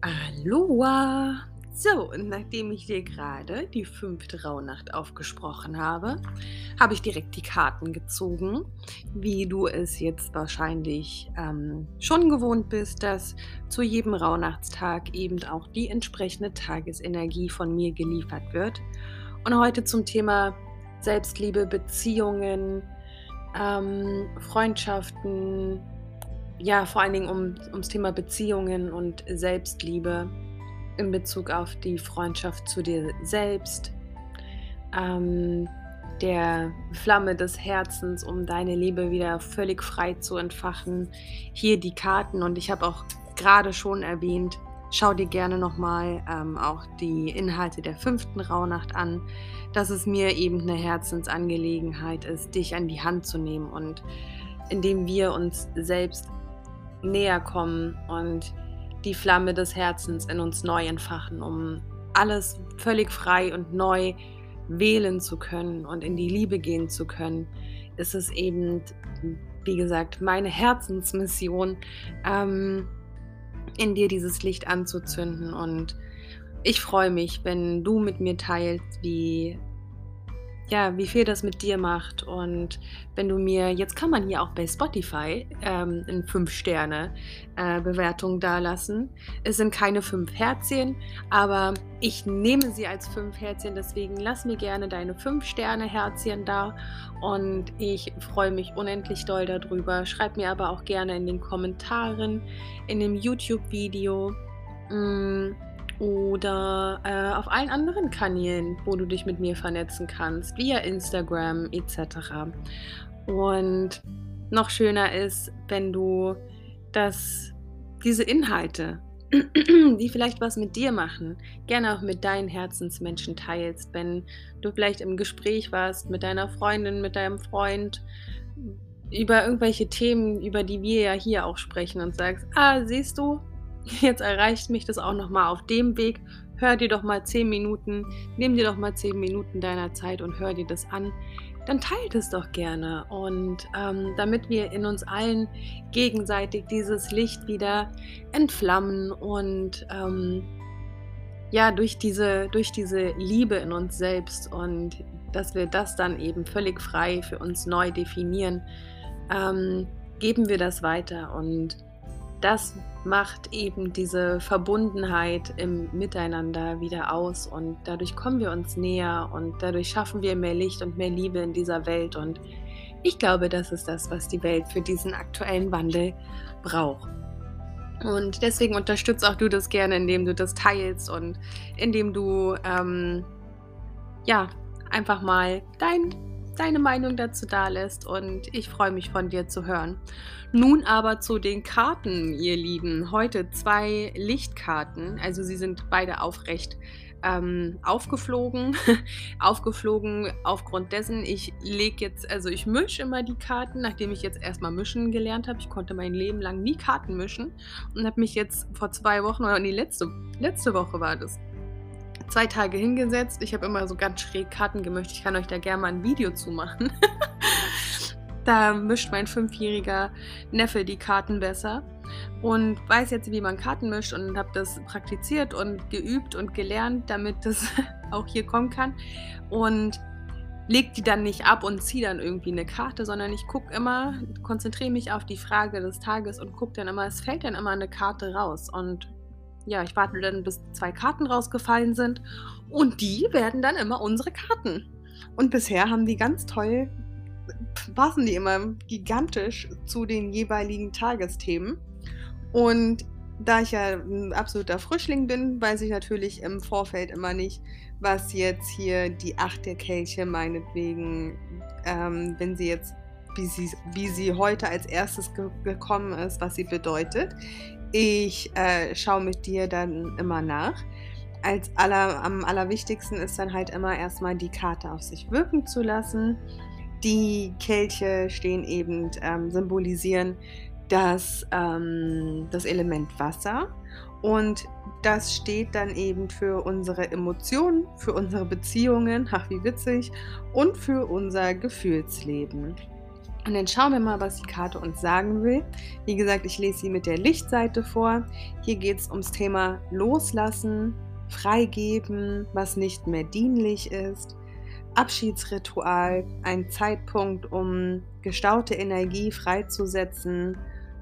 Aloha! So, und nachdem ich dir gerade die fünfte Rauhnacht aufgesprochen habe, habe ich direkt die Karten gezogen, wie du es jetzt wahrscheinlich ähm, schon gewohnt bist, dass zu jedem Rauhnachtstag eben auch die entsprechende Tagesenergie von mir geliefert wird. Und heute zum Thema Selbstliebe, Beziehungen, ähm, Freundschaften, ja, vor allen Dingen um, ums Thema Beziehungen und Selbstliebe in Bezug auf die Freundschaft zu dir selbst, ähm, der Flamme des Herzens, um deine Liebe wieder völlig frei zu entfachen. Hier die Karten und ich habe auch gerade schon erwähnt, schau dir gerne nochmal ähm, auch die Inhalte der fünften Rauhnacht an, dass es mir eben eine Herzensangelegenheit ist, dich an die Hand zu nehmen und indem wir uns selbst näher kommen und die Flamme des Herzens in uns neu entfachen, um alles völlig frei und neu wählen zu können und in die Liebe gehen zu können, ist es eben, wie gesagt, meine Herzensmission, ähm, in dir dieses Licht anzuzünden. Und ich freue mich, wenn du mit mir teilst, wie ja, wie viel das mit dir macht. Und wenn du mir, jetzt kann man hier auch bei Spotify ähm, in 5-Sterne-Bewertung äh, dalassen. Es sind keine 5 Herzchen, aber ich nehme sie als 5 Herzchen, deswegen lass mir gerne deine 5-Sterne-Herzchen da. Und ich freue mich unendlich doll darüber. Schreib mir aber auch gerne in den Kommentaren, in dem YouTube-Video. Mm, oder äh, auf allen anderen Kanälen, wo du dich mit mir vernetzen kannst, via Instagram etc. Und noch schöner ist, wenn du das, diese Inhalte, die vielleicht was mit dir machen, gerne auch mit deinen Herzensmenschen teilst, wenn du vielleicht im Gespräch warst mit deiner Freundin, mit deinem Freund über irgendwelche Themen, über die wir ja hier auch sprechen und sagst, ah, siehst du, jetzt erreicht mich das auch nochmal auf dem Weg. Hör dir doch mal 10 Minuten, nimm dir doch mal 10 Minuten deiner Zeit und hör dir das an. Dann teilt es doch gerne. Und ähm, damit wir in uns allen gegenseitig dieses Licht wieder entflammen und ähm, ja, durch diese, durch diese Liebe in uns selbst und dass wir das dann eben völlig frei für uns neu definieren, ähm, geben wir das weiter und das macht eben diese Verbundenheit im Miteinander wieder aus und dadurch kommen wir uns näher und dadurch schaffen wir mehr Licht und mehr Liebe in dieser Welt und ich glaube, das ist das, was die Welt für diesen aktuellen Wandel braucht. Und deswegen unterstützt auch du das gerne, indem du das teilst und indem du ähm, ja einfach mal dein deine Meinung dazu da lässt und ich freue mich von dir zu hören. Nun aber zu den Karten, ihr Lieben. Heute zwei Lichtkarten, also sie sind beide aufrecht ähm, aufgeflogen. aufgeflogen aufgrund dessen, ich lege jetzt, also ich mische immer die Karten, nachdem ich jetzt erstmal mischen gelernt habe. Ich konnte mein Leben lang nie Karten mischen und habe mich jetzt vor zwei Wochen, oder nee, letzte, letzte Woche war das, zwei Tage hingesetzt. Ich habe immer so ganz schräg Karten gemischt. Ich kann euch da gerne mal ein Video zu machen. da mischt mein fünfjähriger Neffe die Karten besser und weiß jetzt, wie man Karten mischt und habe das praktiziert und geübt und gelernt, damit das auch hier kommen kann. Und leg die dann nicht ab und ziehe dann irgendwie eine Karte, sondern ich gucke immer, konzentriere mich auf die Frage des Tages und gucke dann immer, es fällt dann immer eine Karte raus. Und ja, ich warte dann, bis zwei Karten rausgefallen sind und die werden dann immer unsere Karten. Und bisher haben die ganz toll, passen die immer gigantisch zu den jeweiligen Tagesthemen. Und da ich ja ein absoluter Frischling bin, weiß ich natürlich im Vorfeld immer nicht, was jetzt hier die Acht der Kelche meinetwegen, ähm, wenn sie jetzt, wie sie, wie sie heute als erstes ge gekommen ist, was sie bedeutet. Ich äh, schaue mit dir dann immer nach. Als aller, am allerwichtigsten ist dann halt immer erstmal die Karte auf sich wirken zu lassen. Die Kelche stehen eben, ähm, symbolisieren das, ähm, das Element Wasser. Und das steht dann eben für unsere Emotionen, für unsere Beziehungen, ach wie witzig, und für unser Gefühlsleben. Und dann schauen wir mal, was die Karte uns sagen will. Wie gesagt, ich lese sie mit der Lichtseite vor. Hier geht es ums Thema Loslassen, Freigeben, was nicht mehr dienlich ist. Abschiedsritual, ein Zeitpunkt, um gestaute Energie freizusetzen,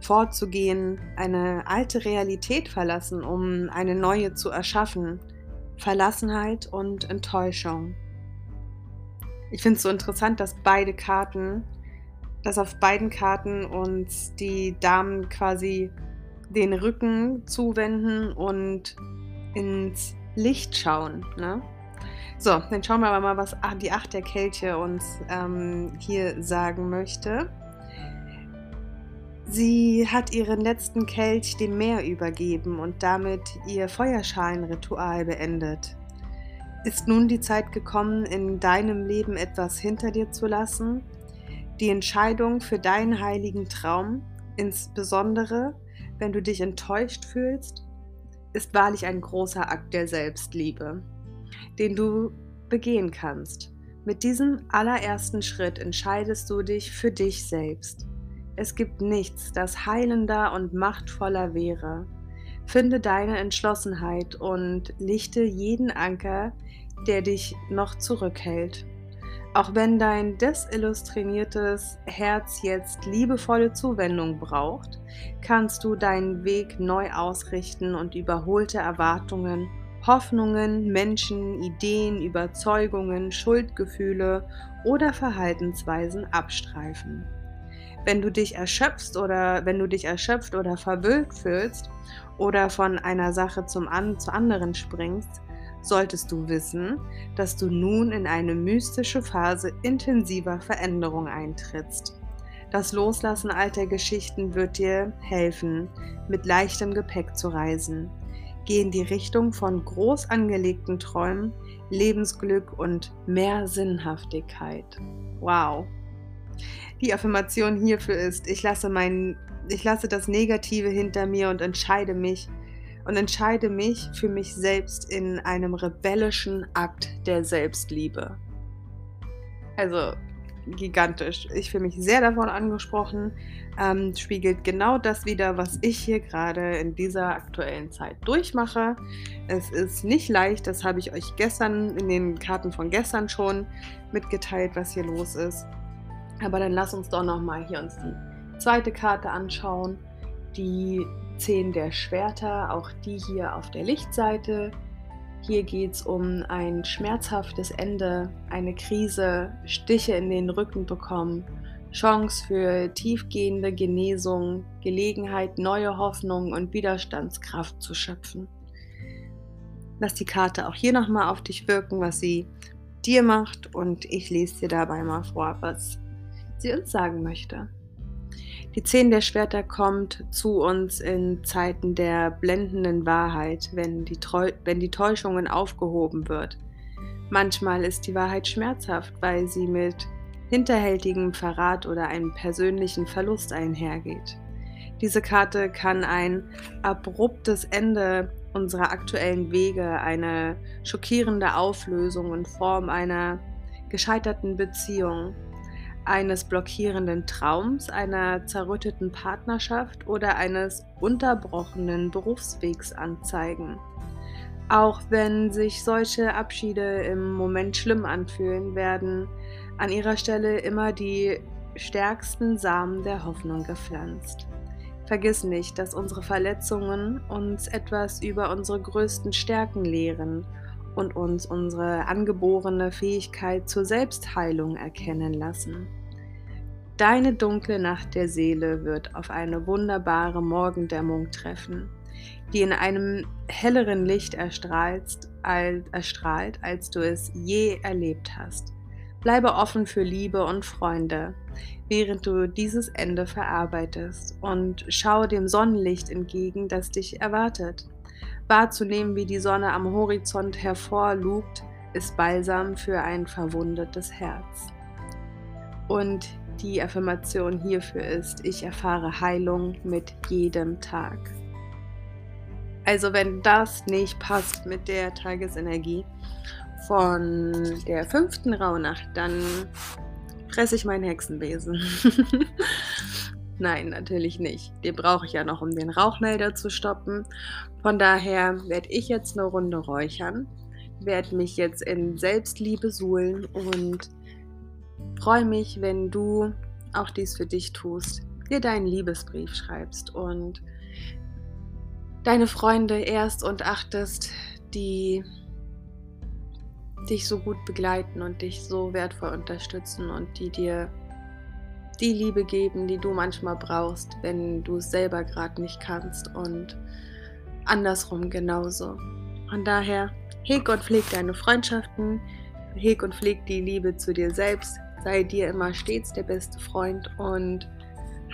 vorzugehen, eine alte Realität verlassen, um eine neue zu erschaffen. Verlassenheit und Enttäuschung. Ich finde es so interessant, dass beide Karten dass auf beiden Karten uns die Damen quasi den Rücken zuwenden und ins Licht schauen. Ne? So, dann schauen wir aber mal, was die Acht der Kelche uns ähm, hier sagen möchte. Sie hat ihren letzten Kelch dem Meer übergeben und damit ihr Feuerschalenritual beendet. Ist nun die Zeit gekommen, in deinem Leben etwas hinter dir zu lassen, die Entscheidung für deinen heiligen Traum, insbesondere wenn du dich enttäuscht fühlst, ist wahrlich ein großer Akt der Selbstliebe, den du begehen kannst. Mit diesem allerersten Schritt entscheidest du dich für dich selbst. Es gibt nichts, das heilender und machtvoller wäre. Finde deine Entschlossenheit und lichte jeden Anker, der dich noch zurückhält. Auch wenn dein desillustriertes Herz jetzt liebevolle Zuwendung braucht, kannst du deinen Weg neu ausrichten und überholte Erwartungen, Hoffnungen, Menschen, Ideen, Überzeugungen, Schuldgefühle oder Verhaltensweisen abstreifen. Wenn du dich erschöpfst oder wenn du dich erschöpft oder verwöhnt fühlst oder von einer Sache zum an, zur anderen springst, solltest du wissen, dass du nun in eine mystische Phase intensiver Veränderung eintrittst. Das Loslassen alter Geschichten wird dir helfen, mit leichtem Gepäck zu reisen. Geh in die Richtung von groß angelegten Träumen, Lebensglück und mehr Sinnhaftigkeit. Wow. Die Affirmation hierfür ist, ich lasse, mein, ich lasse das Negative hinter mir und entscheide mich und entscheide mich für mich selbst in einem rebellischen Akt der Selbstliebe. Also gigantisch. Ich fühle mich sehr davon angesprochen. Ähm, spiegelt genau das wieder, was ich hier gerade in dieser aktuellen Zeit durchmache. Es ist nicht leicht, das habe ich euch gestern in den Karten von gestern schon mitgeteilt, was hier los ist. Aber dann lass uns doch nochmal hier uns die zweite Karte anschauen, die 10 der Schwerter, auch die hier auf der Lichtseite. Hier geht es um ein schmerzhaftes Ende, eine Krise, Stiche in den Rücken bekommen, Chance für tiefgehende Genesung, Gelegenheit, neue Hoffnung und Widerstandskraft zu schöpfen. Lass die Karte auch hier nochmal auf dich wirken, was sie dir macht und ich lese dir dabei mal vor, was sie uns sagen möchte. Die Zehn der Schwerter kommt zu uns in Zeiten der blendenden Wahrheit, wenn die, Treu wenn die Täuschungen aufgehoben wird. Manchmal ist die Wahrheit schmerzhaft, weil sie mit hinterhältigem Verrat oder einem persönlichen Verlust einhergeht. Diese Karte kann ein abruptes Ende unserer aktuellen Wege, eine schockierende Auflösung in Form einer gescheiterten Beziehung, eines blockierenden Traums, einer zerrütteten Partnerschaft oder eines unterbrochenen Berufswegs anzeigen. Auch wenn sich solche Abschiede im Moment schlimm anfühlen, werden an ihrer Stelle immer die stärksten Samen der Hoffnung gepflanzt. Vergiss nicht, dass unsere Verletzungen uns etwas über unsere größten Stärken lehren und uns unsere angeborene Fähigkeit zur Selbstheilung erkennen lassen. Deine dunkle Nacht der Seele wird auf eine wunderbare Morgendämmung treffen, die in einem helleren Licht erstrahlt, erstrahlt, als du es je erlebt hast. Bleibe offen für Liebe und Freunde, während du dieses Ende verarbeitest und schau dem Sonnenlicht entgegen, das dich erwartet. Wahrzunehmen, wie die Sonne am Horizont hervorlugt, ist Balsam für ein verwundetes Herz. Und die Affirmation hierfür ist, ich erfahre Heilung mit jedem Tag. Also wenn das nicht passt mit der Tagesenergie von der fünften Rauhnacht, dann fresse ich meinen Hexenbesen. Nein, natürlich nicht. Den brauche ich ja noch, um den Rauchmelder zu stoppen. Von daher werde ich jetzt eine Runde räuchern, werde mich jetzt in Selbstliebe suhlen und freue mich, wenn du auch dies für dich tust, dir deinen Liebesbrief schreibst und deine Freunde erst und achtest, die dich so gut begleiten und dich so wertvoll unterstützen und die dir die Liebe geben, die du manchmal brauchst, wenn du es selber gerade nicht kannst und andersrum genauso. Von daher, heg und pfleg deine Freundschaften, heg und pfleg die Liebe zu dir selbst, sei dir immer stets der beste Freund und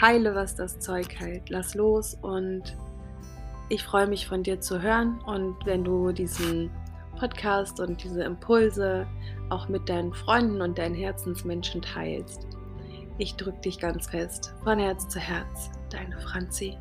heile, was das Zeug hält. Lass los und ich freue mich von dir zu hören und wenn du diesen Podcast und diese Impulse auch mit deinen Freunden und deinen Herzensmenschen teilst. Ich drücke dich ganz fest, von Herz zu Herz, deine Franzi.